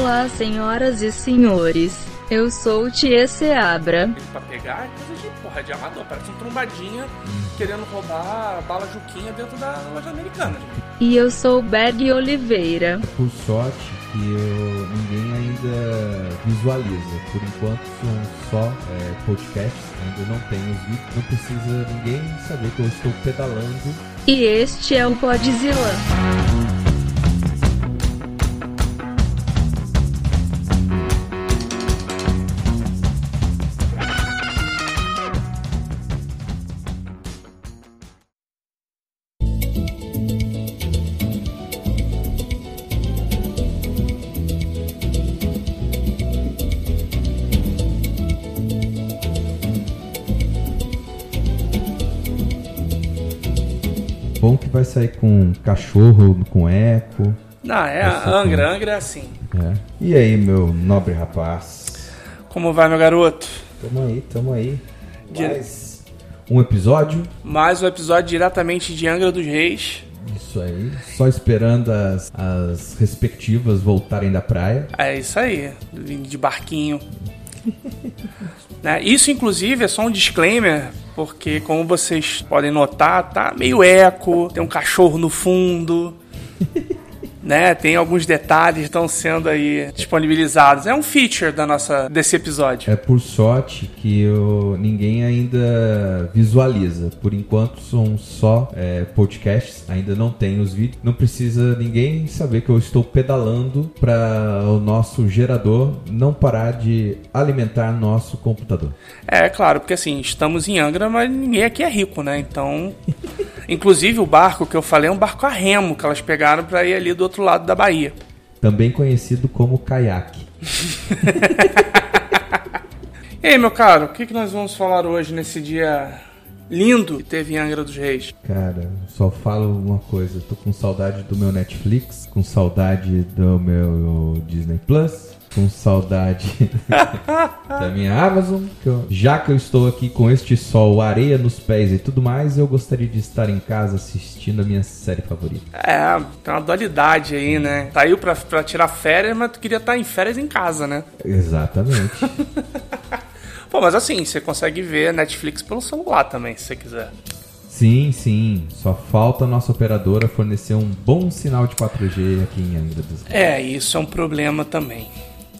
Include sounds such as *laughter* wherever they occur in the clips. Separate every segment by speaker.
Speaker 1: Olá, senhoras e senhores. Eu sou Tia Seabra.
Speaker 2: Pra pegar é coisa de porra de amador, parece um trombadinha querendo roubar a bala Juquinha dentro da loja americana.
Speaker 1: E eu sou Berg Oliveira.
Speaker 3: Por sorte que eu, ninguém ainda visualiza. Por enquanto são só é, podcasts, ainda não tem os vídeos. Não precisa ninguém saber que eu estou pedalando.
Speaker 1: E este é o Podzilla.
Speaker 3: Sair com cachorro, com eco.
Speaker 2: Não, é
Speaker 3: Vai ser
Speaker 2: a Angra,
Speaker 3: com-
Speaker 2: Angra é assim.
Speaker 3: É. E aí, meu nobre rapaz?
Speaker 2: Como vai, meu garoto?
Speaker 3: Tamo aí, tamo aí.
Speaker 2: Dire-
Speaker 3: Mais um episódio.
Speaker 2: Mais um episódio diretamente de Angra dos Reis.
Speaker 3: Isso aí. Só esperando as, as respectivas voltarem da praia.
Speaker 2: É isso aí, de barquinho. *laughs* Né, Isso, inclusive, é só um disclaimer, porque, como vocês podem notar, tá meio eco, tem um cachorro no fundo, *laughs* né? Tem alguns detalhes que estão sendo aí disponibilizados. É um feature da nossa, desse episódio.
Speaker 3: É por sorte que eu, ninguém ainda visualiza. Por enquanto são só é, podcasts, ainda não tem os vídeos. Não precisa ninguém saber que eu estou pedalando para o nosso gerador não parar de alimentar nosso computador.
Speaker 2: É, claro, porque assim, estamos em Angra, mas ninguém aqui é rico, né? Então. *laughs* Inclusive o barco que eu falei é um barco a remo que elas pegaram pra ir ali do outro lado da Bahia.
Speaker 3: Também conhecido como caiaque. *laughs*
Speaker 2: E aí, meu caro, o que, que nós vamos falar hoje nesse dia lindo que teve em Angra dos Reis?
Speaker 3: Cara, só falo uma coisa, tô com saudade do meu Netflix, com saudade do meu Disney Plus, com saudade *laughs* da minha Amazon. já que eu estou aqui com este sol, areia nos pés e tudo mais, eu gostaria de estar em casa assistindo a minha série favorita.
Speaker 2: É, tem uma dualidade aí, né? Saiu pra, pra tirar férias, mas tu queria estar em férias em casa, né?
Speaker 3: Exatamente. *laughs*
Speaker 2: Pô, mas assim, você consegue ver Netflix pelo celular também, se você quiser.
Speaker 3: sim, sim, só falta a nossa operadora fornecer um bom sinal de 4G aqui em Angra dos Reis.
Speaker 2: É, isso é um problema também.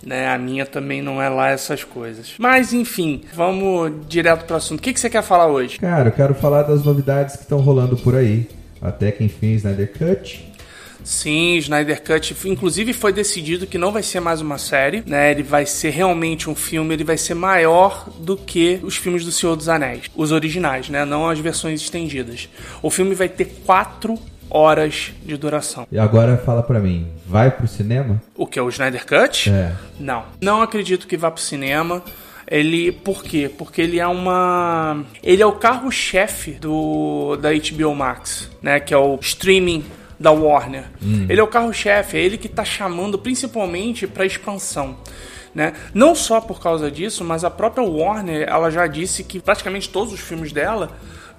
Speaker 2: Né, a minha também não é lá essas coisas. Mas enfim, vamos direto pro assunto. O que, que você quer falar hoje?
Speaker 3: Cara, eu quero falar das novidades que estão rolando por aí. Até que enfim, Snyder Cut.
Speaker 2: Sim, Snyder Cut, inclusive foi decidido que não vai ser mais uma série, né? Ele vai ser realmente um filme, ele vai ser maior do que os filmes do Senhor dos Anéis, os originais, né? Não as versões estendidas. O filme vai ter quatro horas de duração.
Speaker 3: E agora fala pra mim, vai pro cinema?
Speaker 2: O que é o Snyder Cut?
Speaker 3: É.
Speaker 2: Não. Não acredito que vá pro cinema. Ele. Por quê? Porque ele é uma. Ele é o carro-chefe do da HBO Max, né? Que é o streaming da Warner. Ele é o carro-chefe, é ele que tá chamando principalmente pra expansão. Né? Não só por causa disso, mas a própria Warner ela já disse que praticamente todos os filmes dela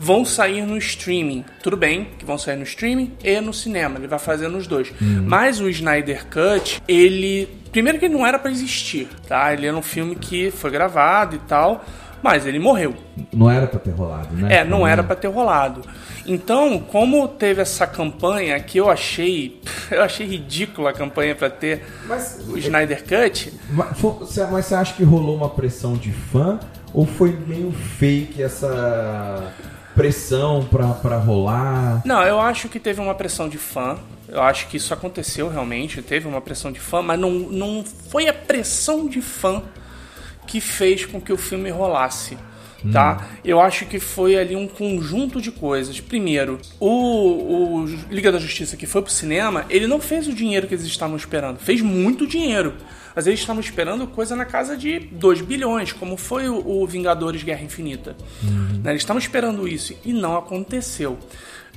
Speaker 2: vão sair no streaming. Tudo bem que vão sair no streaming e no cinema, ele vai fazer nos dois. Mas o Snyder Cut, ele. Primeiro que ele não era pra existir, tá? Ele era um filme que foi gravado e tal, mas ele morreu.
Speaker 3: Não era pra ter rolado, né?
Speaker 2: É, não era pra ter rolado. Então, como teve essa campanha que eu achei. *laughs* Eu achei ridícula a campanha pra ter
Speaker 3: Mas,
Speaker 2: o Snyder Cut.
Speaker 3: mas, mas você acha que rolou uma pressão de fã? Ou foi meio fake essa pressão pra, pra rolar?
Speaker 2: Não, eu acho que teve uma pressão de fã. Eu acho que isso aconteceu realmente. Teve uma pressão de fã, mas não, não foi a pressão de fã que fez com que o filme rolasse. Tá? Eu acho que foi ali um conjunto de coisas. Primeiro, o, o Liga da Justiça que foi pro cinema, ele não fez o dinheiro que eles estavam esperando. Fez muito dinheiro. Mas eles estavam esperando coisa na casa de 2 bilhões, como foi o, o Vingadores Guerra Infinita. Né? Eles estavam esperando isso e não aconteceu.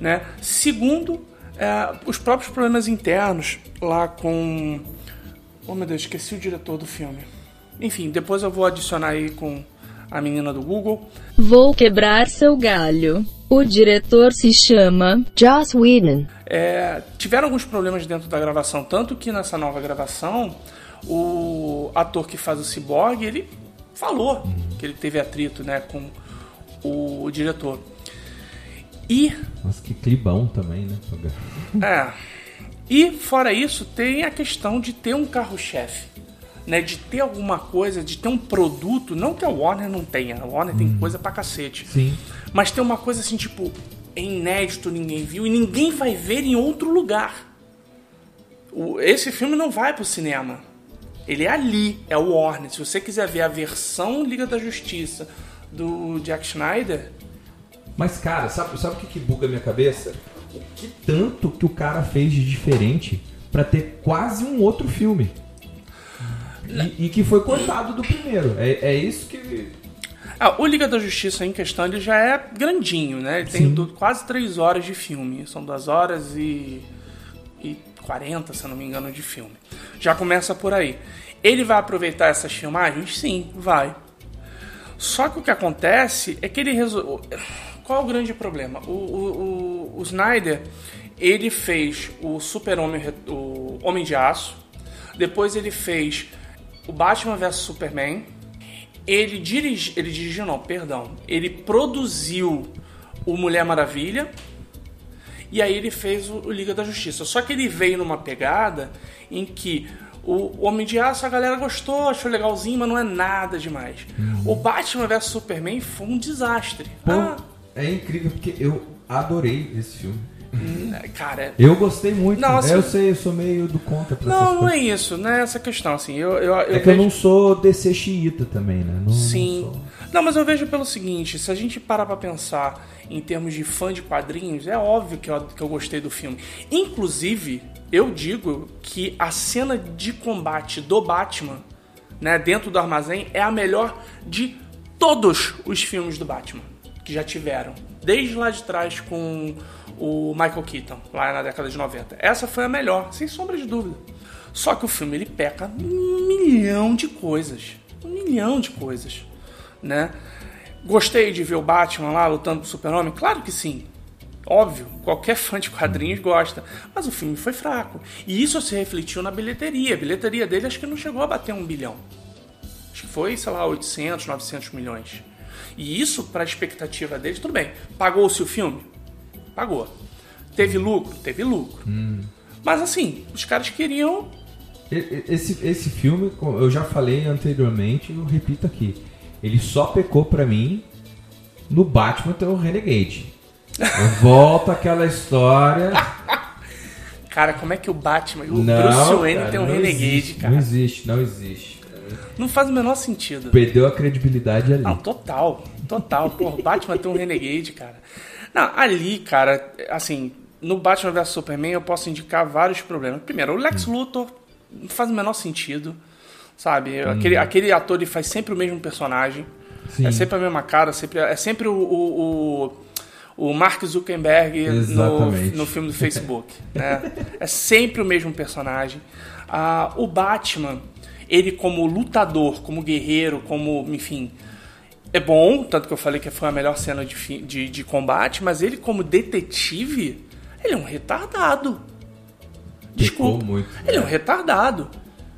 Speaker 2: Né? Segundo, é, os próprios problemas internos lá com. Oh meu Deus, esqueci o diretor do filme. Enfim, depois eu vou adicionar aí com a menina do Google.
Speaker 1: Vou quebrar seu galho. O diretor se chama
Speaker 4: Joss Whedon.
Speaker 2: É, tiveram alguns problemas dentro da gravação, tanto que nessa nova gravação o ator que faz o Cyborg, ele falou que ele teve atrito, né, com o diretor. E
Speaker 3: Nossa, que clibão também, né?
Speaker 2: é. E fora isso, tem a questão de ter um carro-chefe. Né, de ter alguma coisa, de ter um produto, não que a Warner não tenha, a Warner tem coisa pra cacete.
Speaker 3: Sim.
Speaker 2: Mas tem uma coisa assim, tipo, é inédito, ninguém viu e ninguém vai ver em outro lugar. O- esse filme não vai pro cinema. Ele é ali, é o Warner. Se você quiser ver a versão Liga da Justiça do Jack Schneider,
Speaker 3: Mas, cara, sabe, sabe o que, que buga a minha cabeça? O que tanto que o cara fez de diferente pra ter quase um outro filme. E, e que foi cortado do primeiro. É, é isso que.
Speaker 2: Ah, o Liga da Justiça em questão ele já é grandinho, né? Ele tem du- quase 3 horas de filme. São 2 horas e, e 40, se eu não me engano, de filme. Já começa por aí. Ele vai aproveitar essas filmagens? Sim, vai. Só que o que acontece é que ele resolveu. Qual o grande problema? O, o, o, o Snyder ele fez o Super-Homem, o Homem de Aço. Depois ele fez o Batman vs Superman. Ele dirige, ele dirigiu não, perdão. Ele produziu o Mulher Maravilha. E aí ele fez o, o Liga da Justiça. Só que ele veio numa pegada em que o Homem de Aço a galera gostou, achou legalzinho, mas não é nada demais. O Batman vs Superman foi um desastre. Ah,
Speaker 3: é incrível porque eu adorei esse filme.
Speaker 2: Cara,
Speaker 3: Eu gostei muito.
Speaker 2: Não, assim-
Speaker 3: eu sei, eu sou meio do contra pra
Speaker 2: não, não é isso, não é essa questão, assim. Eu, eu, eu
Speaker 3: É que eu
Speaker 2: vejo-
Speaker 3: não sou DC xiita também, né? Não,
Speaker 2: Sim.
Speaker 3: Não.
Speaker 2: Não, mas eu vejo pelo seguinte, se a gente parar pra pensar em termos de fã de quadrinhos, é óbvio que eu, que eu gostei do filme. Inclusive, eu digo que a cena de combate do Batman, né, dentro do armazém, é a melhor de todos os filmes do Batman que já tiveram. Desde lá de trás com o Michael Keaton, lá na década de 90. Essa foi a melhor, sem sombra de dúvida. Só que o filme ele peca um milhão de coisas. Um milhão de coisas. Né? Gostei de ver o Batman lá lutando com o Super-Homem? Claro que sim. Óbvio, qualquer fã de quadrinhos gosta. Mas o filme foi fraco. E isso se refletiu na bilheteria. A bilheteria dele acho que não chegou a bater um bilhão. Acho que foi, sei lá, 800, 900 milhões. E isso, para a expectativa deles, tudo bem. Pagou-se o filme? Pagou. Teve lucro? Teve lucro. Mas assim, os caras queriam.
Speaker 3: E- e- Esse, esse filme, eu já falei anteriormente, eu repito aqui. Ele só pecou pra mim no Batman ter o Renegade. Eu *laughs* volto àquela história. *laughs*
Speaker 2: Cara, como é que o Batman e o
Speaker 3: não,
Speaker 2: Bruce Wayne
Speaker 3: cara,
Speaker 2: tem um Renegade,
Speaker 3: existe,
Speaker 2: cara?
Speaker 3: Não existe, não existe.
Speaker 2: Não faz o menor sentido.
Speaker 3: Perdeu a credibilidade ali.
Speaker 2: Não, total. Total. Porra, o Batman tem um Renegade, cara. Não, ali, cara, assim, no Batman vs Superman eu posso indicar vários problemas. Primeiro, o Lex Luthor não faz o menor sentido, sabe? Aquele, aquele ator ele faz sempre o mesmo personagem.
Speaker 3: Sim.
Speaker 2: É sempre a mesma cara, sempre, é sempre o, o, o, o Mark Zuckerberg no, no filme do Facebook. né? *laughs* É sempre o mesmo personagem. Ah, o Batman, ele como lutador, como guerreiro, como, enfim, é bom, tanto que eu falei que foi a melhor cena de, de, de combate, mas ele como detetive, ele é um retardado. Desculpa.
Speaker 3: muito.
Speaker 2: Ele é um retardado.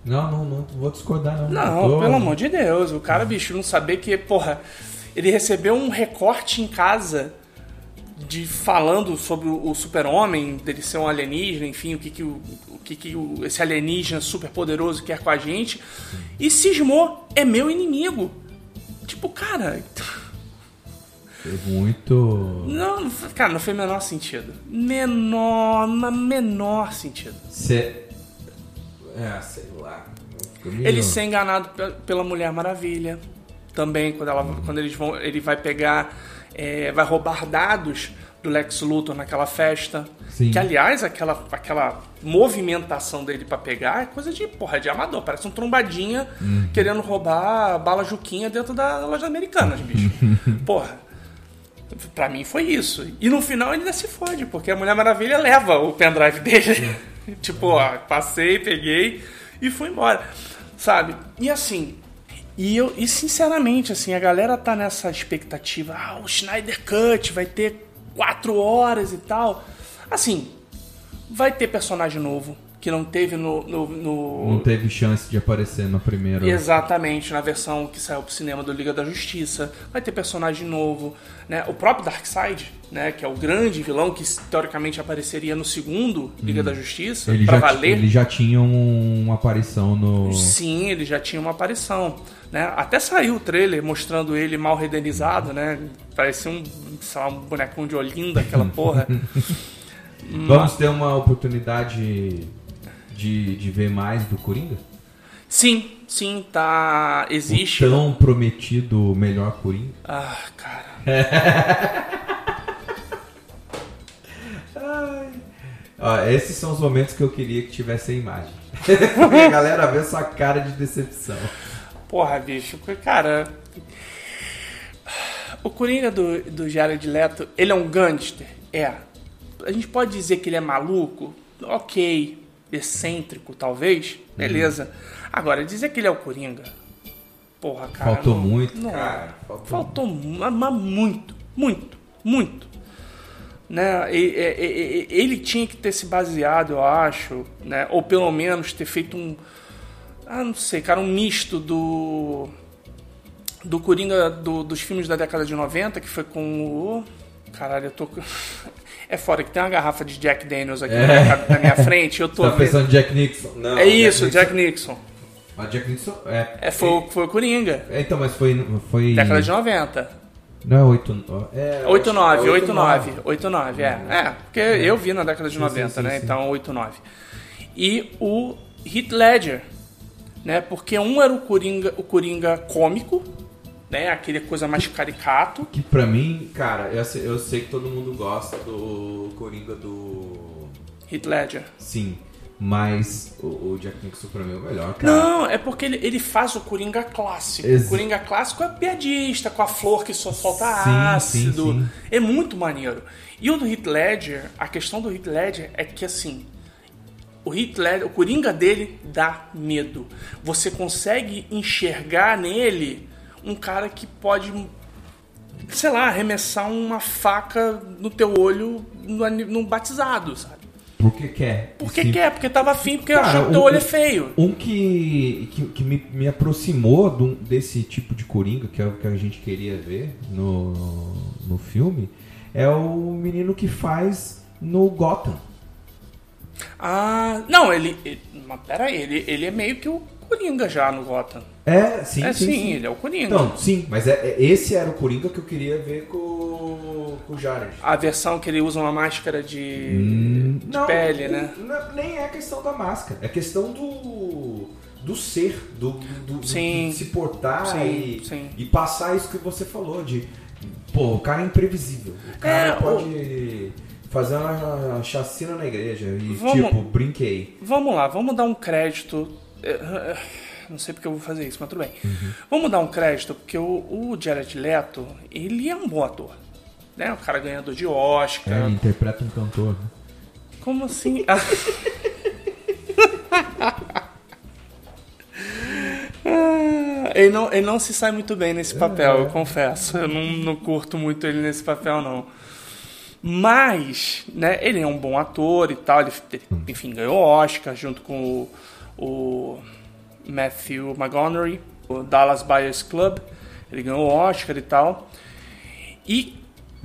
Speaker 3: Não, não, não vou discordar, não.
Speaker 2: Não,
Speaker 3: tô-
Speaker 2: pelo amor de Deus. O cara, bicho, não saber que, porra, ele recebeu um recorte em casa de falando sobre o, o super-homem, dele ser um alienígena, enfim, o que que, o, o que, que o- esse alienígena super poderoso quer com a gente, e cismou, é meu inimigo. Tipo, cara,
Speaker 3: Foi muito.
Speaker 2: não, cara, não fez o menor sentido. Menor, na menor sentido.
Speaker 3: Cê... É, sei lá.
Speaker 2: Ele ser enganado pe- pela Mulher Maravilha. Também, quando, ela, quando eles vão. Ele vai pegar. é, vai roubar dados do Lex Luthor naquela festa.
Speaker 3: Sim.
Speaker 2: Que, aliás, aquela, aquela movimentação dele pra pegar é coisa de porra de amador. Parece um trombadinha
Speaker 3: Uhum.
Speaker 2: querendo roubar bala Juquinha dentro da loja americana, bicho. *laughs* porra. Pra mim foi isso. E no final ele ainda se fode, porque a Mulher Maravilha leva o pendrive dele. *laughs* tipo, ó, passei, peguei e fui embora. Sabe? E assim. E eu, e sinceramente, assim, a galera tá nessa expectativa. Ah, o Schneider Cut vai ter quatro horas e tal. Assim, vai ter personagem novo. Que não teve no, no, no-
Speaker 3: Não teve chance de aparecer no primeiro.
Speaker 2: Exatamente, na versão que saiu pro cinema do Liga da Justiça. Vai ter personagem novo, né? O próprio Darkseid, né? Que é o grande vilão que teoricamente apareceria no segundo Liga da Justiça,
Speaker 3: Hum. Ele
Speaker 2: pra
Speaker 3: já,
Speaker 2: valer.
Speaker 3: ele já tinha um- uma aparição no.
Speaker 2: Sim, ele já tinha uma aparição. Né? Até saiu o trailer mostrando ele mal renderizado, né? Parecia um, sei lá, um bonecão de Olinda, aquela *laughs* porra.
Speaker 3: Vamos ter uma oportunidade de, de ver mais do Coringa?
Speaker 2: sim, sim, tá. Existe.
Speaker 3: O tão prometido melhor Coringa?
Speaker 2: Ah, cara. *laughs*
Speaker 3: Ó, esses são os momentos que eu queria que tivesse a imagem. *laughs* Porque a galera vê sua cara de decepção.
Speaker 2: Porra, bicho, cara. O Coringa do, do Jared Leto, ele é um gangster? É. A gente pode dizer que ele é maluco? Ok. Excêntrico, talvez? Beleza. Agora, dizer que ele é o Coringa? Porra, cara.
Speaker 3: Faltou
Speaker 2: não-
Speaker 3: muito,
Speaker 2: não-
Speaker 3: cara. Faltou
Speaker 2: Faltou mas muito, muito, muito. Né? E- e- e- Ele tinha que ter se baseado, eu acho, né? ou pelo menos ter feito um. Ah, não sei, cara, um misto do. Do Coringa do- dos filmes da década de 90, que foi com o. Caralho, eu tô. *laughs* É fora que tem uma garrafa de Jack Daniels aqui na, minha, na minha frente, eu *laughs* tô.
Speaker 3: Tá
Speaker 2: vendo-
Speaker 3: pensando em Jack Nixon? Não,
Speaker 2: É isso,
Speaker 3: Nixon-
Speaker 2: Jack Nixon.
Speaker 3: Ah, Jack Nixon é.
Speaker 2: É, foi, o- foi o Coringa.
Speaker 3: É, então, mas foi. foi...
Speaker 2: Década de 90.
Speaker 3: Não é 8. É,
Speaker 2: 89,
Speaker 3: 89.
Speaker 2: 89, 89, é. É, porque eu vi na década de
Speaker 3: Sim,
Speaker 2: 90,
Speaker 3: sim,
Speaker 2: né?
Speaker 3: sim.
Speaker 2: Então 89. E o Heath Ledger, né? Porque um era o Coringa, o Coringa cômico, né? Aquele coisa mais caricato.
Speaker 3: Que pra mim, cara, eu sei, eu sei que todo mundo gosta do Coringa do.
Speaker 2: Heath Ledger.
Speaker 3: Sim, mas o, o Jack Nixon pra mim é o melhor, cara.
Speaker 2: Não, é porque ele, ele faz o Coringa clássico.
Speaker 3: Ex-
Speaker 2: O Coringa clássico é piadista, com a flor que só solta
Speaker 3: Sim,
Speaker 2: ácido.
Speaker 3: sim, sim.
Speaker 2: É muito maneiro. E o do Heath Ledger, a questão do Heath Ledger é que assim, o Heath Ledger, o Coringa dele dá medo. Você consegue enxergar nele um cara que pode, sei lá, arremessar uma faca no teu olho num batizado, sabe?
Speaker 3: Porque quer.
Speaker 2: Por que
Speaker 3: Sim.
Speaker 2: quer? Porque tava afim, porque
Speaker 3: Cara,
Speaker 2: achou que teu olho é feio.
Speaker 3: Um que, que, que me, me aproximou um- desse tipo de Coringa, que é o que a gente queria ver no, no filme, é o menino que faz no Gotham.
Speaker 2: Ah, não, ele. ele mas pera aí, ele, ele é meio que o Coringa já no Gotham.
Speaker 3: É, sim,
Speaker 2: é
Speaker 3: sim,
Speaker 2: sim,
Speaker 3: sim.
Speaker 2: ele é o Coringa.
Speaker 3: Então, sim, mas é, é- esse era o Coringa que eu queria ver com, com o Jared.
Speaker 2: A versão que ele usa uma máscara de,
Speaker 3: Hum,
Speaker 2: de pele, né?
Speaker 3: não- nem é questão da máscara, é questão do, do ser, do, do, do-
Speaker 2: Sim.
Speaker 3: de se portar
Speaker 2: Sim,
Speaker 3: e,
Speaker 2: sim.
Speaker 3: e passar isso que você falou, de pô, o cara é imprevisível. O cara
Speaker 2: É,
Speaker 3: pode fazer uma chacina na igreja e
Speaker 2: Vamos-
Speaker 3: tipo, brinquei.
Speaker 2: Vamos lá, vamos dar um crédito. Não sei porque eu vou fazer isso, mas tudo bem. Vamos dar um crédito, porque o, o Jared Leto, ele é um bom ator. Né? O cara ganhador de Oscar.
Speaker 3: É, ele interpreta um cantor. né?
Speaker 2: Como assim? *laughs* Ah. Ele, não, ele não se sai muito bem nesse papel, eu confesso. Eu não, não curto muito ele nesse papel, não. Mas, né, ele é um bom ator e tal. Ele, ele, enfim, ganhou Oscar junto com o, o Matthew McConaughey, o Dallas Buyers Club. Ele ganhou Oscar e tal. E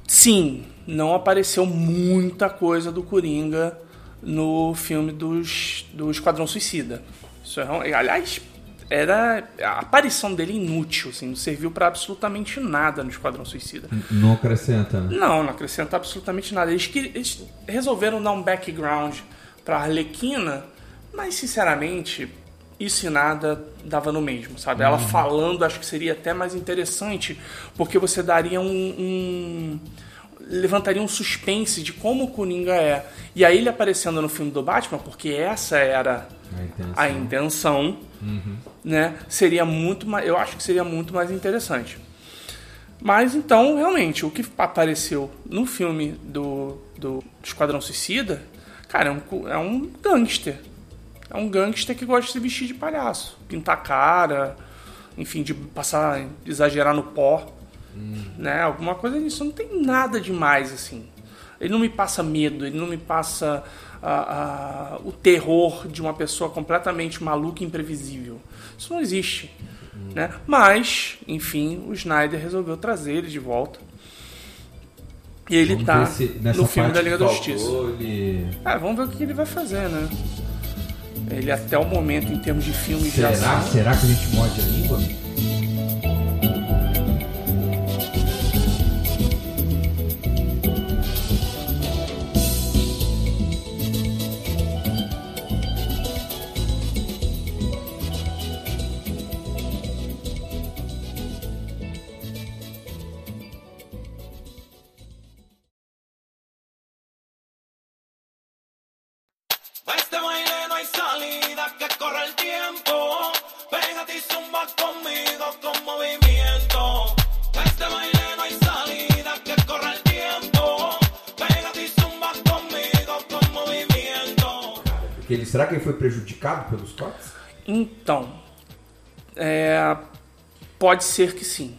Speaker 2: sim, não apareceu muita coisa do Coringa no filme dos, do Esquadrão Suicida. Isso é, aliás, era a aparição dele inútil, assim, não serviu pra absolutamente nada no Esquadrão Suicida.
Speaker 3: Não acrescenta, né?
Speaker 2: Não, não acrescenta absolutamente nada. Eles, eles resolveram dar um background pra Arlequina, mas sinceramente, isso e nada dava no mesmo, sabe? Ela falando, acho que seria até mais interessante, porque você daria um. um- levantaria um suspense de como o Coringa é. E aí ele aparecendo no filme do Batman, porque essa era
Speaker 3: A intenção.
Speaker 2: a intenção, né? Seria muito mais, eu acho que seria muito mais interessante. Mas então, realmente, o que apareceu no filme do, do Esquadrão Suicida, cara, é um, é um gangster. É um gangster que gosta de se vestir de palhaço, pintar a cara, enfim, de passar, exagerar no pó, né? Alguma coisa disso. Não tem nada demais assim. Ele não me passa medo, ele não me passa a, a, o terror de uma pessoa completamente maluca e imprevisível. Isso não existe. Né? Mas, enfim, o Snyder resolveu trazer ele de volta. E ele
Speaker 3: Vamos
Speaker 2: tá
Speaker 3: se
Speaker 2: no filme da Liga da Justiça.
Speaker 3: Ele...
Speaker 2: É, vamos ver o que ele vai fazer, né? Ele até o momento, em termos de filmes de
Speaker 3: Será?
Speaker 2: ação.
Speaker 3: Será que a gente morde a língua? Ele, será que ele foi prejudicado pelos cortes?
Speaker 2: Então, é, pode ser que sim.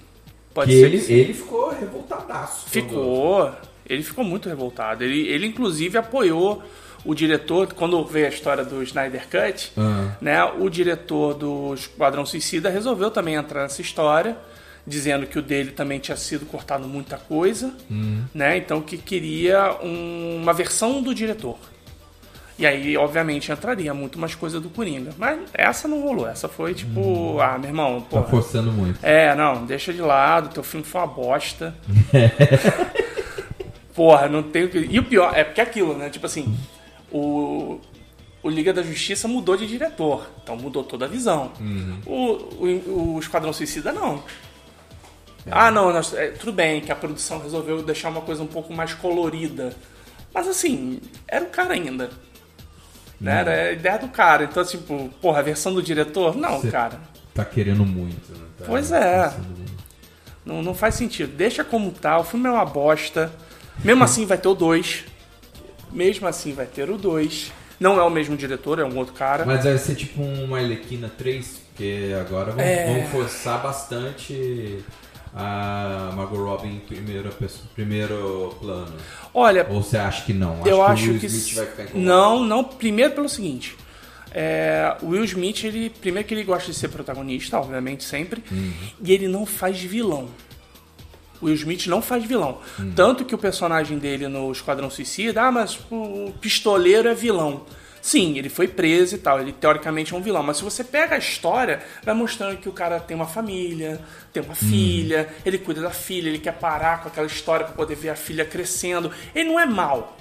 Speaker 2: Pode
Speaker 3: Que
Speaker 2: ser
Speaker 3: ele,
Speaker 2: que sim.
Speaker 3: ele ficou revoltadaço.
Speaker 2: Ficou. Ele ficou muito revoltado. Ele, ele inclusive apoiou o diretor, quando veio a história do Snyder Cut,
Speaker 3: Ah.
Speaker 2: né, o diretor do Esquadrão Suicida resolveu também entrar nessa história, dizendo que o dele também tinha sido cortado muita coisa, né? Então que queria um- uma versão do diretor. E aí, obviamente, entraria muito mais coisa do Coringa. Mas essa não rolou. Essa foi tipo, ah, meu irmão,
Speaker 3: Tá
Speaker 2: porra.
Speaker 3: forçando muito.
Speaker 2: É, não, deixa de lado, teu filme foi uma bosta. *laughs* Porra, não tem o que. E o pior, é porque é aquilo, né? Tipo assim, o, o Liga da Justiça mudou de diretor, então mudou toda a visão. O, o, o Esquadrão Suicida não. Ah, não, nós- é, tudo bem que a produção resolveu deixar uma coisa um pouco mais colorida. Mas assim, era o cara ainda. Né? Era a ideia do cara. Então, tipo, porra, a versão do diretor? Não,
Speaker 3: Cê-
Speaker 2: cara.
Speaker 3: Tá querendo muito, né? Tá
Speaker 2: Pois é. Não, não faz sentido. Deixa como tá. O filme é uma bosta. Mesmo assim vai ter o 2. Mesmo assim vai ter o 2. Não é o mesmo diretor, é um outro cara.
Speaker 3: Mas vai ser tipo uma Arlequina 3, porque agora vão,
Speaker 2: É.
Speaker 3: vão forçar bastante a Margot Robbie em primeira pessoa, primeiro plano.
Speaker 2: Olha,
Speaker 3: Ou você acha que não?
Speaker 2: eu
Speaker 3: o
Speaker 2: acho
Speaker 3: Will
Speaker 2: que.
Speaker 3: Smith vai ficar incomodado.
Speaker 2: não, não. Primeiro pelo seguinte. É, o Will Smith, ele. Primeiro que ele gosta de ser protagonista, obviamente, sempre.
Speaker 3: Uhum.
Speaker 2: E ele não faz vilão. O Will Smith não faz vilão.
Speaker 3: Uhum.
Speaker 2: Tanto que o personagem dele no Esquadrão Suicida, ah, mas o pistoleiro é vilão. Sim, ele foi preso e tal, ele teoricamente é um vilão, mas se você pega a história, vai mostrando que o cara tem uma família, tem
Speaker 3: Hum.
Speaker 2: uma filha, ele cuida da filha, ele quer parar com aquela história pra poder ver a filha crescendo. Ele não é mal.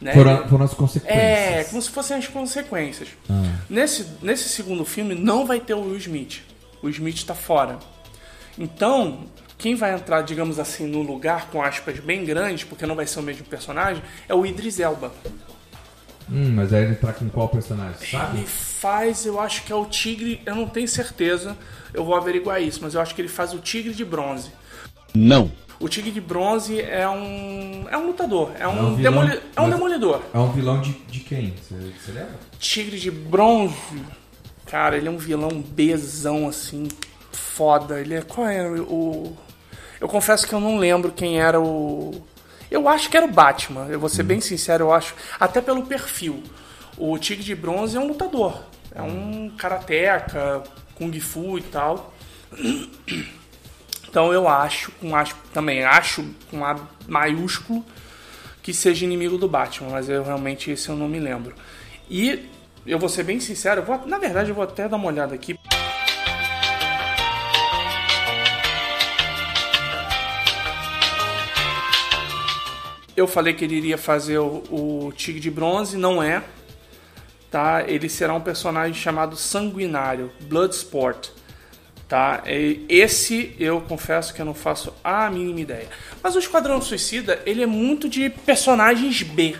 Speaker 2: Né?
Speaker 3: Foram, foram as consequências.
Speaker 2: É, como se fossem as consequências. Nesse, nesse segundo filme não vai ter o Will Smith. O Smith tá fora. Então, quem vai entrar, digamos assim, no lugar com aspas bem grandes, porque não vai ser o mesmo personagem, é o Idris Elba.
Speaker 3: Hum, mas aí ele tá com qual personagem, sabe?
Speaker 2: Ele faz, eu acho que é o Tigre, eu não tenho certeza, eu vou averiguar isso, mas eu acho que ele faz o Tigre de Bronze.
Speaker 5: Não.
Speaker 2: O Tigre de Bronze é um é um lutador, é um,
Speaker 3: um vilão,
Speaker 2: demoli- é um demolidor.
Speaker 3: É um vilão de, de quem? Você, você lembra?
Speaker 2: Tigre de Bronze. Cara, ele é um vilão bezão, assim, foda. Ele é. Qual é o. Eu confesso que eu não lembro quem era o. Eu acho que era o Batman, eu vou ser bem sincero, eu acho. Até pelo perfil. O Tigre de Bronze é um lutador. É um karateca, kung fu e tal. Então eu acho, com acho, também acho com A maiúsculo, que seja inimigo do Batman, mas eu realmente esse eu não me lembro. E eu vou ser bem sincero, vou, na verdade eu vou até dar uma olhada aqui. Eu falei que ele iria fazer o, o Tigre de Bronze, não é. Tá? Ele será um personagem chamado Sanguinário, Bloodsport. Tá? Esse eu confesso que eu não faço a mínima ideia. Mas o Esquadrão Suicida, ele é muito de personagens B.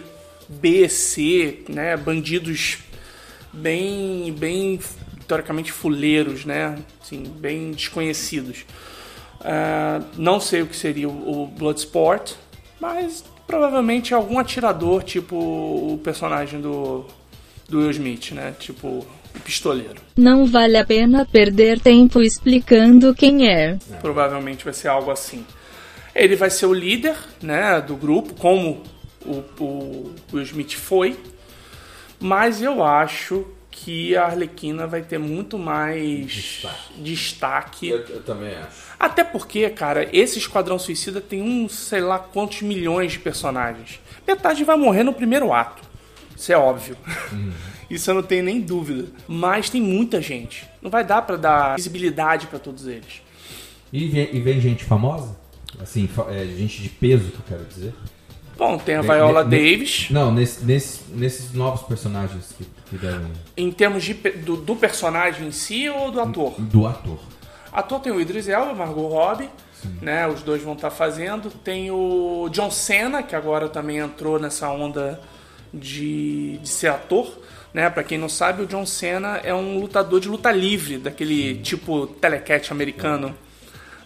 Speaker 2: B, C, né? Bandidos bem, bem teoricamente fuleiros, né? Assim, bem desconhecidos. Ah, não sei o que seria o, o Bloodsport, mas provavelmente algum atirador, tipo o personagem do, do Will Smith, né? Tipo o pistoleiro.
Speaker 1: Não vale a pena perder tempo explicando quem é.
Speaker 2: Provavelmente vai ser algo assim. Ele vai ser o líder, né, do grupo, como o, o Will Smith foi, mas eu acho que a Arlequina vai ter muito mais
Speaker 3: Destaque.
Speaker 2: destaque.
Speaker 3: eu também acho.
Speaker 2: Até porque, cara, esse Esquadrão Suicida tem um, sei lá quantos milhões de personagens. Metade vai morrer no primeiro ato. Isso é óbvio. *laughs* Isso eu não tenho nem dúvida. Mas tem muita gente. Não vai dar pra dar visibilidade pra todos eles.
Speaker 3: E vem, e vem gente famosa? Assim, é, gente de peso, que eu quero dizer.
Speaker 2: Bom, tem a Viola
Speaker 3: ne-
Speaker 2: Davis.
Speaker 3: Não, nesse, nesse- nesses novos personagens que, que devem.
Speaker 2: Em termos de, do, do personagem em si ou do ator?
Speaker 3: Do ator.
Speaker 2: Ator tem o Idris Elba, Margot Robbie, né? Os dois vão estar fazendo. Tem o John Cena, que agora também entrou nessa onda de, de ser ator, né? Para quem não sabe, o John Cena é um lutador de luta livre, daquele tipo telecat americano.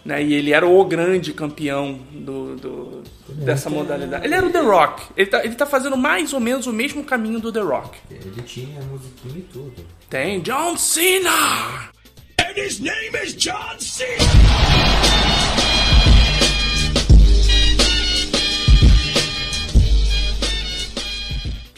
Speaker 2: Né? E ele era o grande campeão do, do- dessa modalidade. Ele era o The Rock. Ele tá, ele tá fazendo mais ou menos o mesmo caminho do The Rock.
Speaker 3: Ele tinha musiquinha e tudo.
Speaker 2: Tem John Cena!
Speaker 4: And his name is John C.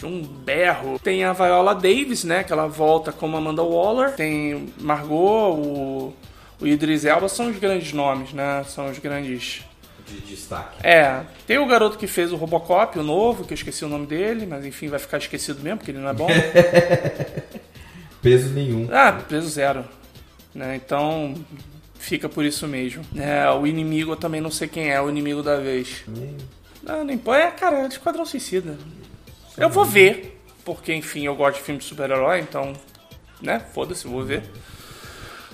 Speaker 2: um berro. Tem a Viola Davis, né? Que ela volta como Amanda Waller. Tem Margot, o, o Idris Elba. São os grandes nomes, né? São os grandes...
Speaker 3: De destaque.
Speaker 2: É, tem o garoto que fez o Robocop, o novo, que eu esqueci o nome dele, mas enfim, vai ficar esquecido mesmo, porque ele não é bom. *laughs*
Speaker 3: Peso nenhum.
Speaker 2: ah, peso zero. Né? Então, fica por isso mesmo. É, o inimigo eu também não sei quem é o inimigo da vez. Ah, nem pô, é, cara, é Esquadrão Suicida. Eu vou ver, porque enfim, eu gosto de filme de super-herói, então, né, foda-se, vou ver.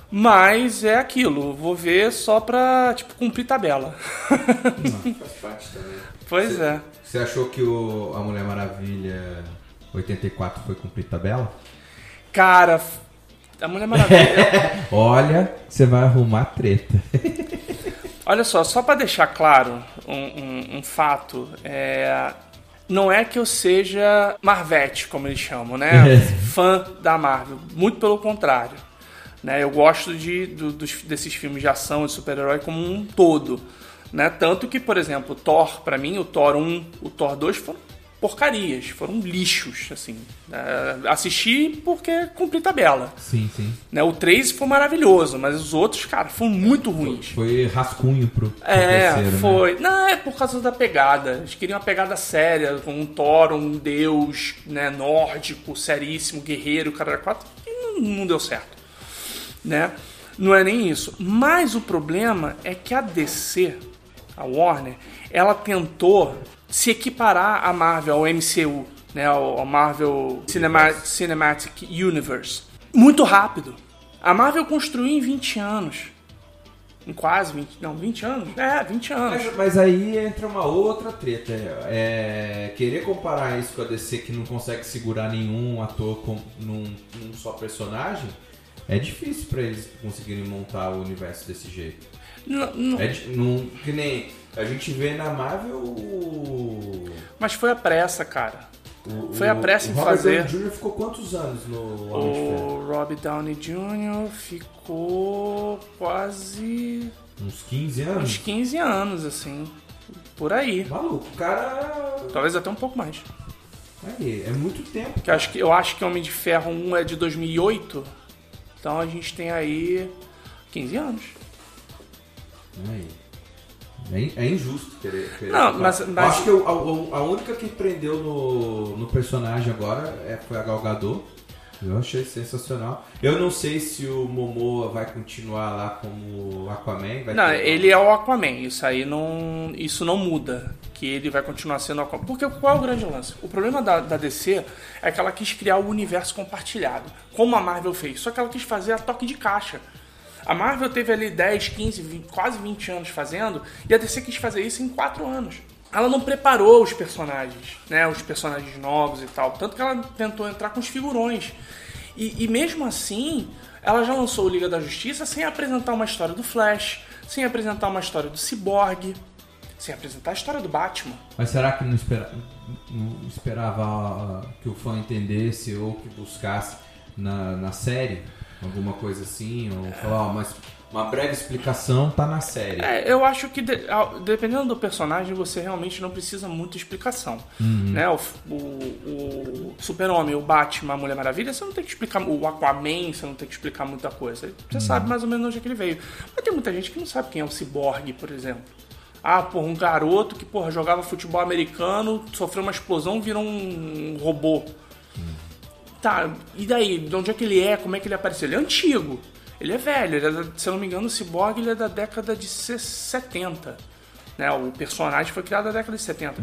Speaker 2: Mas é aquilo, vou ver só pra, tipo, cumprir tabela. *laughs*
Speaker 3: Faz parte também.
Speaker 2: pois é.
Speaker 3: Você achou que o, a Mulher Maravilha 84 foi cumprir tabela?
Speaker 2: Cara, a Mulher Maravilha. *laughs*
Speaker 3: Olha, você vai arrumar treta.
Speaker 2: Olha só, só pra deixar claro um, um- um fato, é, não é que eu seja Marvete, como eles chamam, né? Fã da Marvel. Muito pelo contrário. Né? Eu gosto de, do- dos- desses filmes de ação e super-herói como um todo. Né? Tanto que, por exemplo, Thor, pra mim, o Thor 1, o Thor 2 foram porcarias, foram lixos, assim. É, assisti porque cumpri tabela.
Speaker 3: Sim, sim.
Speaker 2: Né? O 3 foi maravilhoso, mas os outros, cara, foram muito ruins.
Speaker 3: Foi rascunho pro, pro
Speaker 2: É,
Speaker 3: terceiro, né?
Speaker 2: foi. Não, é por causa da pegada. Eles queriam uma pegada séria, com um Thor, um deus né, nórdico, seríssimo, guerreiro, cara quatro. E não, não deu certo. Né? Não é nem isso. Mas o problema é que a DC, a Warner, ela tentou se equiparar à Marvel, ao MCU, né, ao Marvel Cinema- Cinematic Universe. Muito rápido. A Marvel construiu em 20 anos. Em quase 20, não, 20 anos? É, 20 anos.
Speaker 3: Mas, mas aí entra uma outra treta. É, querer comparar isso com a DC que não consegue segurar nenhum ator com, num, num só personagem é difícil pra eles conseguirem montar o universo desse jeito.
Speaker 2: Não, não,
Speaker 3: É não- que nem a gente vê na Marvel o.
Speaker 2: mas foi a pressa, cara.
Speaker 3: o-
Speaker 2: Foi a
Speaker 3: o-
Speaker 2: pressa em
Speaker 3: o Robert
Speaker 2: fazer.
Speaker 3: Downey Jr. ficou quantos anos no?
Speaker 2: O Rob Downey Jr. ficou quase
Speaker 3: Uns 15 anos?
Speaker 2: uns 15 anos, assim. Por aí.
Speaker 3: Maluco, o cara.
Speaker 2: Talvez até um pouco mais.
Speaker 3: Aí, é muito tempo.
Speaker 2: Porque eu acho que, eu acho que Homem de Ferro 1 é de 2008. Então a gente tem aí 15 anos.
Speaker 3: Aí. É, é injusto querer. querer
Speaker 2: Não, mas- mas-
Speaker 3: acho que eu- a, a única que prendeu no, no personagem agora é, foi a Gal Gadot. Eu achei sensacional. Eu não sei se o Momoa vai continuar lá como Aquaman.
Speaker 2: Não,
Speaker 3: ter-
Speaker 2: ele é o Aquaman. Isso aí não. Isso não muda. Que ele vai continuar sendo Aquaman. Porque qual é o grande lance? O problema da, da DC é que ela quis criar o universo compartilhado. Como a Marvel fez. Só que ela quis fazer a toque de caixa. A Marvel teve ali 10, 15, 20, quase 20 anos fazendo. E a DC quis fazer isso em 4 anos. Ela não preparou os personagens, né? Os personagens novos e tal. Tanto que ela tentou entrar com os figurões. E, e mesmo assim, ela já lançou o Liga da Justiça sem apresentar uma história do Flash, sem apresentar uma história do Cyborg, sem apresentar a história do Batman.
Speaker 3: Mas será que não, espera- não esperava ah, que o fã entendesse ou que buscasse na, na série alguma coisa assim? Ou falar, ó, mas uma breve explicação tá na série.
Speaker 2: É, eu acho que de- dependendo do personagem, você realmente não precisa muita explicação. Né? O, o, o Super-Homem, o Batman, a Mulher Maravilha, você não tem que explicar. O Aquaman, você não tem que explicar muita coisa. Você sabe mais ou menos onde é que ele veio. Mas tem muita gente que não sabe quem é o Cyborg, por exemplo. Ah, porra, um garoto que porra, jogava futebol americano, sofreu uma explosão, virou um robô. Tá, e daí? De onde é que ele é? Como é que ele apareceu? Ele é antigo. Ele é velho. Ele é da- se eu não me engano, o Cyborg ele é da década de se- 70. Né? O personagem foi criado na década de 70.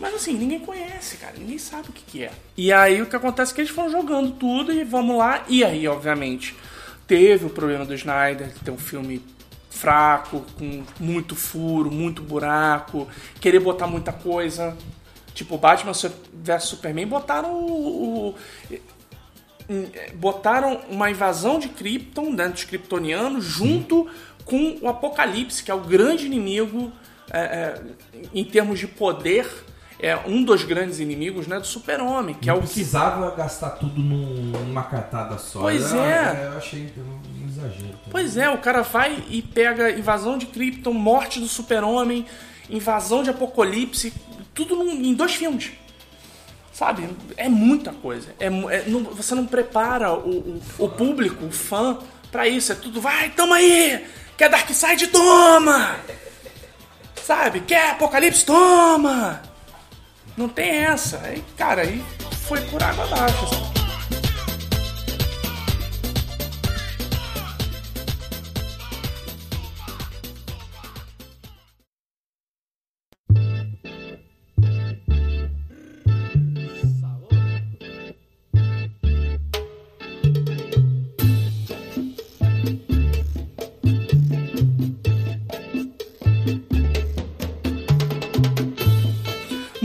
Speaker 2: Mas assim, ninguém conhece, cara. Ninguém sabe o que, que é. E aí o que acontece é que eles foram jogando tudo e vamos lá. E aí, obviamente, teve o problema do Snyder, que tem um filme fraco, com muito furo, muito buraco, querer botar muita coisa. Tipo, Batman vs Superman botaram o, o- em- botaram uma invasão de Krypton, né, dos kryptonianos, junto com o Apocalipse, que é o grande inimigo é, é, em termos de poder, é um dos grandes inimigos né, do Super-Homem, que é
Speaker 3: não
Speaker 2: o que
Speaker 3: precisava gastar tudo num- numa catada só.
Speaker 2: Pois
Speaker 3: eu,
Speaker 2: é.
Speaker 3: Eu achei um exagero. também.
Speaker 2: Pois é, o cara vai e pega invasão de Krypton, morte do super-homem, invasão de Apocalipse, tudo num- em dois filmes. Sabe? É muita coisa. É, é- não- você não prepara o, o, o público, o fã, pra isso. É tudo, vai, toma aí! Quer Darkseid? Toma! Sabe? Quer Apocalipse? Toma! Não tem essa. Aí, cara, aí foi por água abaixo. assim.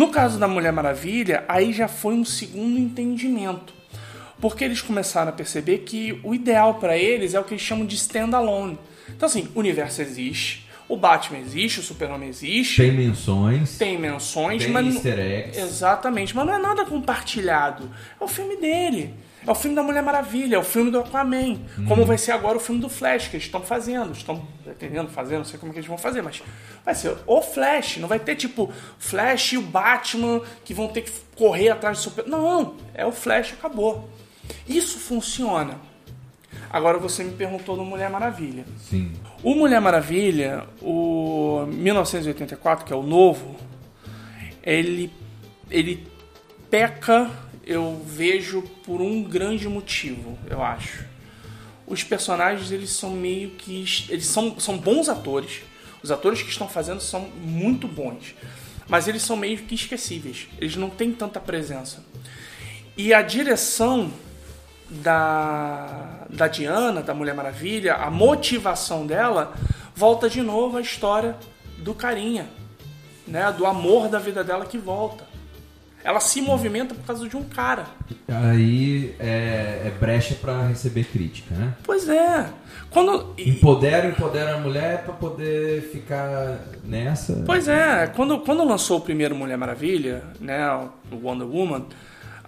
Speaker 2: No caso da Mulher Maravilha, aí já foi um segundo entendimento. Porque eles começaram a perceber que o ideal para eles é o que eles chamam de standalone. Então, assim, o universo existe, o Batman existe, o Super-Homem existe,
Speaker 3: Tem menções.
Speaker 2: tem menções,
Speaker 3: Tem
Speaker 2: mas.
Speaker 3: easter eggs.
Speaker 2: Exatamente, mas não é nada compartilhado. É o filme dele. É o filme da Mulher Maravilha, é o filme do Aquaman.
Speaker 3: Uhum.
Speaker 2: Como vai ser agora o filme do Flash, que eles estão fazendo. Estão pretendendo fazer, não sei como que eles vão fazer, mas vai ser o Flash. Não vai ter tipo Flash e o Batman que vão ter que correr atrás do super. Não, é o Flash, acabou. Isso funciona. Agora você me perguntou do Mulher Maravilha.
Speaker 3: Sim.
Speaker 2: O Mulher Maravilha, o 1984, que é o novo, ele, ele peca, eu vejo, por um grande motivo, eu acho. Os personagens, eles são meio que... Eles são, são bons atores. Os atores que estão fazendo são muito bons. Mas eles são meio que esquecíveis. Eles não têm tanta presença. E a direção da, da Diana, da Mulher Maravilha, a motivação dela, volta de novo à história do carinha, né? Do amor da vida dela que volta. Ela se movimenta por causa de um cara.
Speaker 3: Aí é, é brecha pra receber crítica, né?
Speaker 2: Pois é. Quando.
Speaker 3: Empodera, empodera a mulher pra poder ficar nessa.
Speaker 2: Pois é, quando, quando lançou o primeiro Mulher Maravilha, né, o Wonder Woman,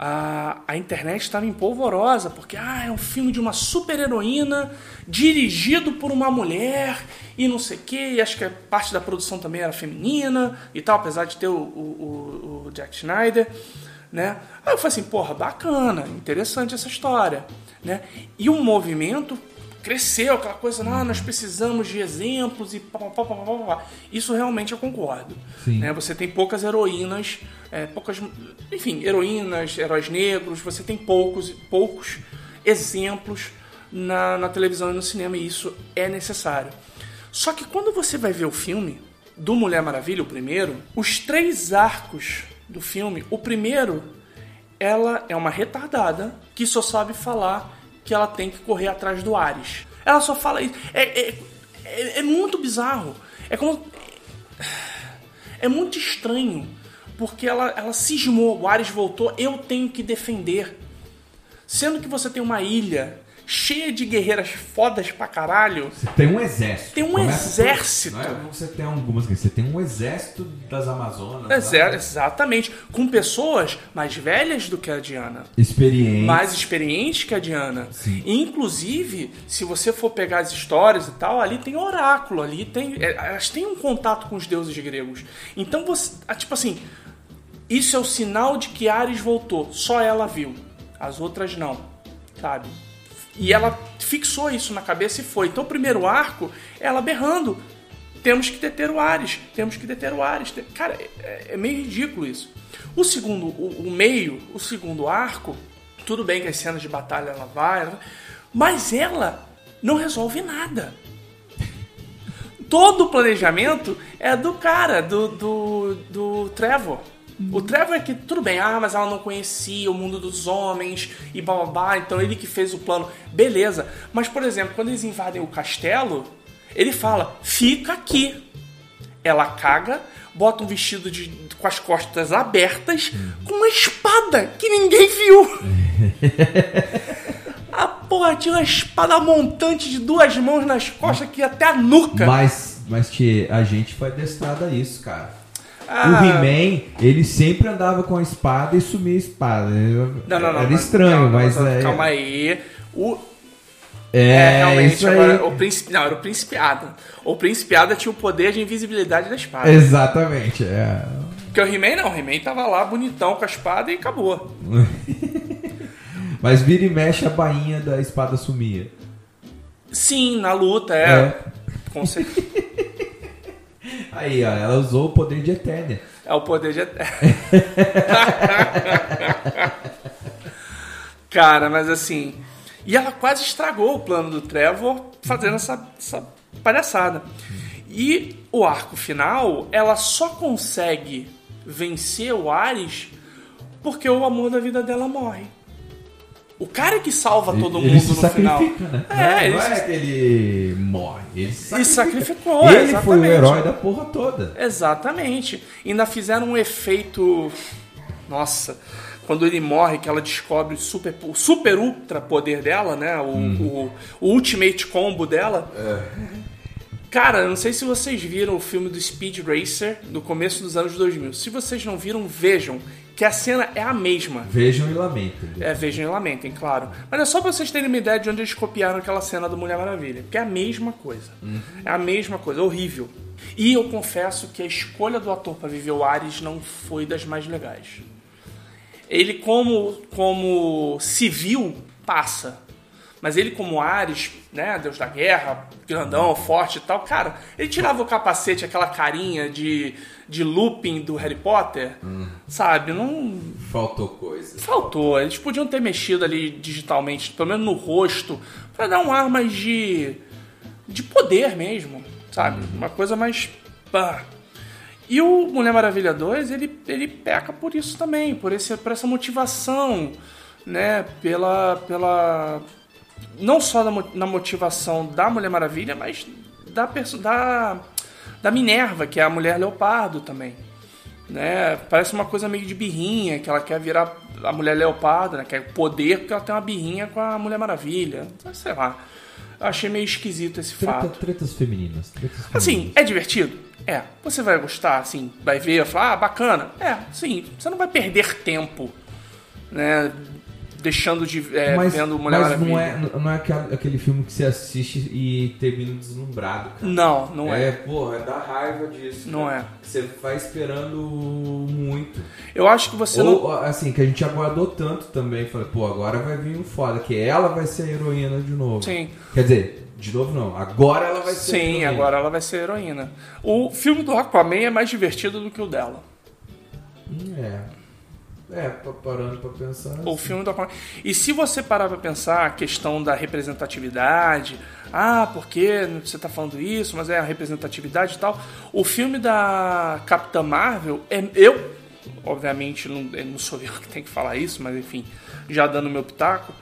Speaker 2: a, a internet estava empolvorosa, porque ah, é um filme de uma super heroína dirigido por uma mulher e não sei o que, acho que parte da produção também era feminina e tal, apesar de ter o, o, o- Jack Schneider, né? Aí eu falei assim, porra, bacana, interessante essa história, né? E o movimento cresceu aquela coisa, ah, nós precisamos de exemplos e pá, pá, pá, pá, pá. Isso realmente eu concordo.
Speaker 3: Sim.
Speaker 2: Né? Você tem poucas heroínas, é, poucas, enfim, heroínas, heróis negros, você tem poucos, poucos exemplos na, na televisão e no cinema, e isso é necessário. Só que quando você vai ver o filme do Mulher Maravilha, o primeiro, os três arcos do filme, o primeiro ela é uma retardada que só sabe falar que ela tem que correr atrás do Ares. Ela só fala isso. É, é, é, é muito bizarro. É como. É muito estranho. Porque ela, ela cismou, o Ares voltou, eu tenho que defender. Sendo que você tem uma ilha cheia de guerreiras fodas pra caralho.
Speaker 3: Você tem um exército.
Speaker 2: Tem um
Speaker 3: Começa por-
Speaker 2: exército.
Speaker 3: não é você tem algumas você tem um exército das Amazonas.
Speaker 2: Exa-
Speaker 3: né?
Speaker 2: exatamente. Com pessoas mais velhas do que a Diana.
Speaker 3: Experiente.
Speaker 2: mais experientes que a Diana.
Speaker 3: Sim.
Speaker 2: Inclusive, se você for pegar as histórias e tal, ali tem oráculo, ali tem. é, Elas têm um contato com os deuses gregos. Então você. ah, Tipo assim, isso é o sinal de que Ares voltou. Só ela viu. As outras não. Sabe? E ela fixou isso na cabeça e foi. Então o primeiro arco, ela berrando. Temos que deter o Ares. Temos que deter o Ares. Cara, é, é meio ridículo isso. O segundo, o, meio, o segundo arco, tudo bem que as cenas de batalha ela vai, ela- mas ela não resolve nada. Todo o planejamento é do cara, do, do, do Trevor. O Trevor é que, tudo bem, ah, mas ela não conhecia o mundo dos homens e blá blá blá, então ele que fez o plano. Beleza. Mas, por exemplo, quando eles invadem o castelo, ele fala: fica aqui. Ela caga, bota um vestido de, com as costas abertas, com uma espada que ninguém viu. *laughs* a porra tinha uma espada montante de duas mãos nas costas que ia até a nuca.
Speaker 3: Mas, mas Tchê, a gente foi adestrado a isso, cara.
Speaker 2: Ah.
Speaker 3: O He-Man, ele sempre andava com a espada e sumia a espada.
Speaker 2: Não, não, não.
Speaker 3: Era
Speaker 2: mas-
Speaker 3: estranho,
Speaker 2: calma,
Speaker 3: mas...
Speaker 2: calma,
Speaker 3: é,
Speaker 2: Calma aí. O,
Speaker 3: É,
Speaker 2: é, realmente,
Speaker 3: isso aí.
Speaker 2: agora, o príncipe. Não, era o principiada. O principiada tinha o poder de invisibilidade da espada.
Speaker 3: Exatamente, é.
Speaker 2: Porque o He-Man não, o He-Man tava lá bonitão com a espada e acabou. *laughs*
Speaker 3: Mas vira e mexe a bainha da espada sumia.
Speaker 2: Sim, na luta, é.
Speaker 3: É.
Speaker 2: Com certeza. *laughs*
Speaker 3: Aí, ó, ela usou o poder de Eternia.
Speaker 2: É o poder de. *laughs* Cara, mas assim. E ela quase estragou o plano do Trevor fazendo essa, essa palhaçada. E o arco final, ela só consegue vencer o Ares porque o amor da vida dela morre. O cara que salva todo
Speaker 3: ele
Speaker 2: mundo
Speaker 3: se
Speaker 2: no final.
Speaker 3: sacrifica, né?
Speaker 2: É,
Speaker 3: não é,
Speaker 2: ele
Speaker 3: não
Speaker 2: se-
Speaker 3: é que ele morre. Ele se
Speaker 2: Ele
Speaker 3: sacrifica.
Speaker 2: sacrificou,
Speaker 3: Ele foi o
Speaker 2: exatamente.
Speaker 3: herói da porra toda.
Speaker 2: Exatamente. Ainda fizeram um efeito. Nossa. Quando ele morre, que ela descobre o super, o super ultra poder dela, né? O, o, o ultimate combo dela. Cara, eu não sei se vocês viram o filme do Speed Racer do começo dos anos 2000. Se vocês não viram, vejam. Que a cena é a mesma.
Speaker 3: Vejam e lamentem.
Speaker 2: É, vejam e lamentem, claro. Mas é só pra vocês terem uma ideia de onde eles copiaram aquela cena do Mulher Maravilha. Porque é a mesma coisa. É a mesma coisa, horrível. E eu confesso que a escolha do ator pra viver o Ares não foi das mais legais. Ele, como, como civil, passa. Mas ele, como Ares, né, deus da guerra, grandão, forte e tal, cara, ele tirava o capacete, aquela carinha de, de looping do Harry Potter, sabe? Não,
Speaker 3: Faltou coisa.
Speaker 2: Faltou. Eles podiam ter mexido ali digitalmente, pelo menos no rosto, pra dar um ar mais de. de poder mesmo, sabe? Uma coisa mais. pá. E o Mulher Maravilha 2, ele, ele peca por isso também, por, esse, por essa motivação, né? Pela. pela não só mo- na motivação da Mulher Maravilha, mas da, da, da Minerva, que é a Mulher Leopardo também né? Parece uma coisa meio de birrinha, que ela quer virar a mulher leopardo, né? Quer poder porque ela tem uma birrinha com a Mulher Maravilha. Então, Sei lá. Eu achei meio esquisito esse
Speaker 3: Treta-
Speaker 2: fato.
Speaker 3: tretas femininas. Tretas
Speaker 2: Assim,
Speaker 3: femininas.
Speaker 2: é divertido? É. Você vai gostar, assim, vai ver, falar, ah, bacana. É, sim. Você não vai perder tempo, né? Deixando de. É,
Speaker 3: mas,
Speaker 2: vendo Mulher
Speaker 3: mas
Speaker 2: Maravilha.
Speaker 3: não é, não é aquele, filme que você assiste e termina deslumbrado, cara.
Speaker 2: Não, não é.
Speaker 3: É, porra, dá raiva disso.
Speaker 2: Não
Speaker 3: cara.
Speaker 2: é.
Speaker 3: Você vai esperando muito.
Speaker 2: Eu acho que você não.
Speaker 3: Ou, assim, que a gente aguardou tanto também. Falei, pô, agora vai vir um foda, que ela vai ser a heroína de novo.
Speaker 2: Sim.
Speaker 3: Quer dizer, de novo não. Agora ela vai ser
Speaker 2: Sim, agora ela vai ser heroína. O filme do Aquaman é mais divertido do que o dela.
Speaker 3: Hum, É. É, pa- parando pra pensar.
Speaker 2: O
Speaker 3: assim.
Speaker 2: filme do Aquaman. E se você parar pra pensar a questão da representatividade, ah, porque você tá falando isso, mas é a representatividade e tal. O filme da Capitã Marvel, é, eu, obviamente, não, não sou *laughs* eu que tenho que falar isso, mas enfim, já dando meu pitaco,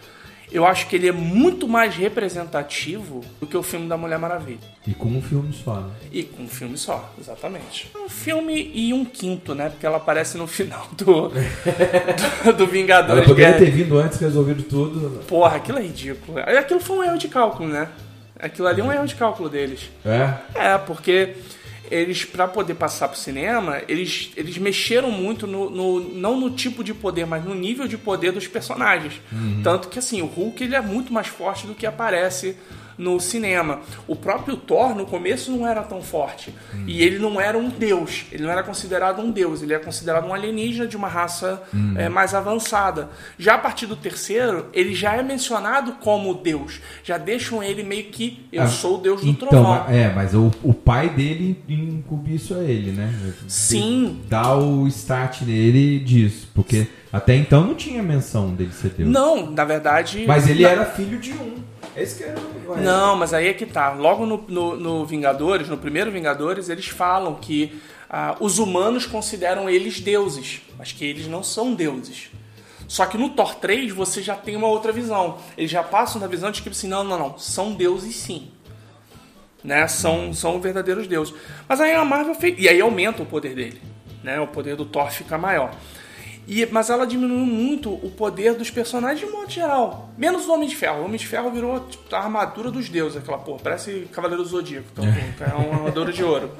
Speaker 2: eu acho que ele é muito mais representativo do que o filme da Mulher Maravilha.
Speaker 3: E com um filme só, né?
Speaker 2: E com um filme só, exatamente. Um filme e um quinto, né? Porque ela aparece no final do, *laughs* do, do Vingadores.
Speaker 3: Ela poderia ter vindo antes, resolvido tudo.
Speaker 2: Porra, aquilo é ridículo. Aquilo foi um erro de cálculo, né? Aquilo ali é um erro de cálculo deles.
Speaker 3: É?
Speaker 2: É, porque eles, pra poder passar pro cinema, eles, eles mexeram muito no, no- não no tipo de poder, mas no nível de poder dos personagens. Tanto que, assim, o Hulk ele é muito mais forte do que aparece no cinema. O próprio Thor, no começo, não era tão forte. E ele não era um deus. Ele não era considerado um deus. Ele é considerado um alienígena de uma raça é, mais avançada. Já a partir do terceiro, ele já é mencionado como deus. Já deixam ele meio que... Eu
Speaker 3: Ah,
Speaker 2: sou o deus do
Speaker 3: então,
Speaker 2: trovão.
Speaker 3: É, mas o, o pai dele incumbe isso a ele, né?
Speaker 2: Sim.
Speaker 3: Dá o start nele disso. Porque até então não tinha menção dele ser Deus.
Speaker 2: Não, na verdade.
Speaker 3: Mas ele
Speaker 2: na-
Speaker 3: era filho de um. Esse que.
Speaker 2: Não, mas aí é que tá. Logo no, no, no Vingadores, no primeiro Vingadores, eles falam que ah, os humanos consideram eles deuses, mas que eles não são deuses. Só que no Thor 3 você já tem uma outra visão. Eles já passam da visão de que assim, não, não, não, são deuses sim. Né? São, são verdadeiros deuses. Mas aí a Marvel fez. E aí aumenta o poder dele. Né? O poder do Thor fica maior. E, mas ela diminuiu muito o poder dos personagens de modo geral. Menos o Homem de Ferro. O Homem de Ferro virou tipo, a armadura dos deuses, aquela porra. Parece Cavaleiro do Zodíaco. Então, é uma armadura de ouro.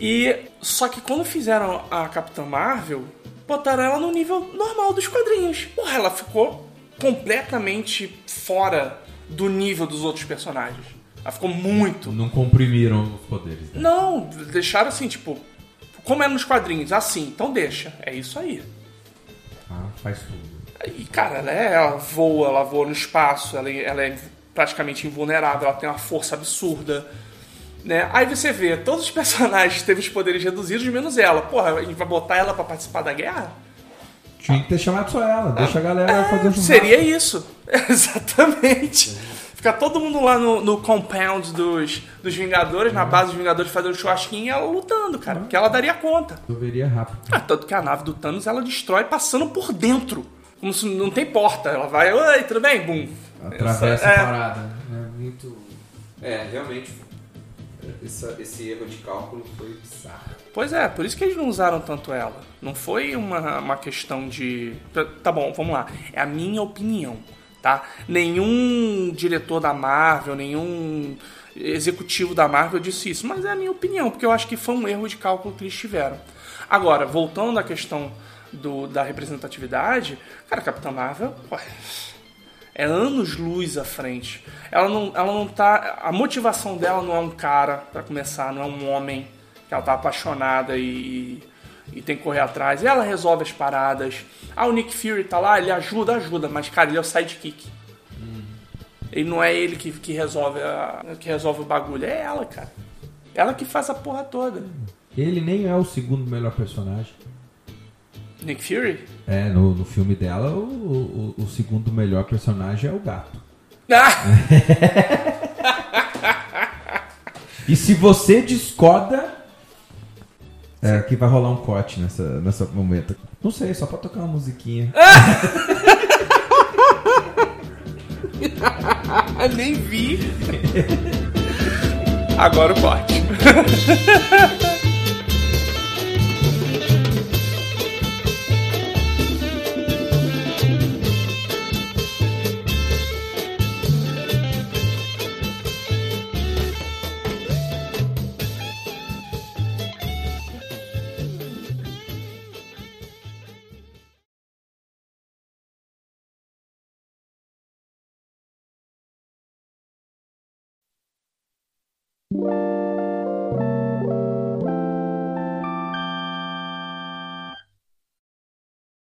Speaker 2: E só que quando fizeram a Capitã Marvel, botaram ela no nível normal dos quadrinhos. Porra, ela ficou completamente fora do nível dos outros personagens. Ela ficou muito.
Speaker 3: Não comprimiram os poderes. Né?
Speaker 2: Não, deixaram assim, tipo, como é nos quadrinhos, assim, então deixa. É isso aí.
Speaker 3: Ah, faz tudo.
Speaker 2: E, cara, ela, é, ela voa, ela voa no espaço, ela, ela é praticamente invulnerável, ela tem uma força absurda. Né? Aí você vê, todos os *laughs* personagens teve os poderes reduzidos, menos ela. Porra, a gente vai botar ela pra participar da guerra?
Speaker 3: Tinha que ter chamado só ela. Deixa a galera fazer um churrasco.
Speaker 2: Seria isso. *laughs* Exatamente. Ficar todo mundo lá no, no compound dos, dos Vingadores, na base dos Vingadores, fazendo churrasquinho e ela lutando, cara. Porque ela daria conta.
Speaker 3: Resolveria rápido.
Speaker 2: Ah, tanto que a nave do Thanos ela destrói passando por dentro. Como se não tem porta. Ela vai, oi, tudo bem? Bum.
Speaker 3: Atravessa
Speaker 2: É.
Speaker 3: a parada.
Speaker 5: É muito. É, realmente. essa- esse erro de cálculo foi bizarro.
Speaker 2: Pois é, por isso que eles não usaram tanto ela. Não foi uma, uma questão de. Tá- Tá bom, vamos lá. É a minha opinião, tá? Nenhum diretor da Marvel, nenhum executivo da Marvel disse isso, mas é a minha opinião, porque eu acho que foi um erro de cálculo que eles tiveram. Agora, voltando à questão do, da representatividade, cara, Capitã Marvel, ué, é anos luz à frente. Ela não, ela não tá. A motivação dela não é um cara, pra começar, não é um homem que ela tá apaixonada e, e tem que correr atrás. Ela resolve as paradas. Ah, o Nick Fury tá lá, ele ajuda, ajuda, mas cara, ele é o sidekick. Ele não é ele que, que, resolve a- que resolve o bagulho, é ela, cara. Ela que faz a porra toda.
Speaker 3: Ele nem é o segundo melhor personagem.
Speaker 2: Nick Fury?
Speaker 3: É, no, no filme dela, o, o, o segundo melhor personagem é o gato.
Speaker 2: Ah! *laughs*
Speaker 3: E se você discorda. É, que vai rolar um corte nessa, nessa momento. Não sei, só pra tocar uma musiquinha. *laughs*
Speaker 2: Nem vi. Agora o corte. *laughs*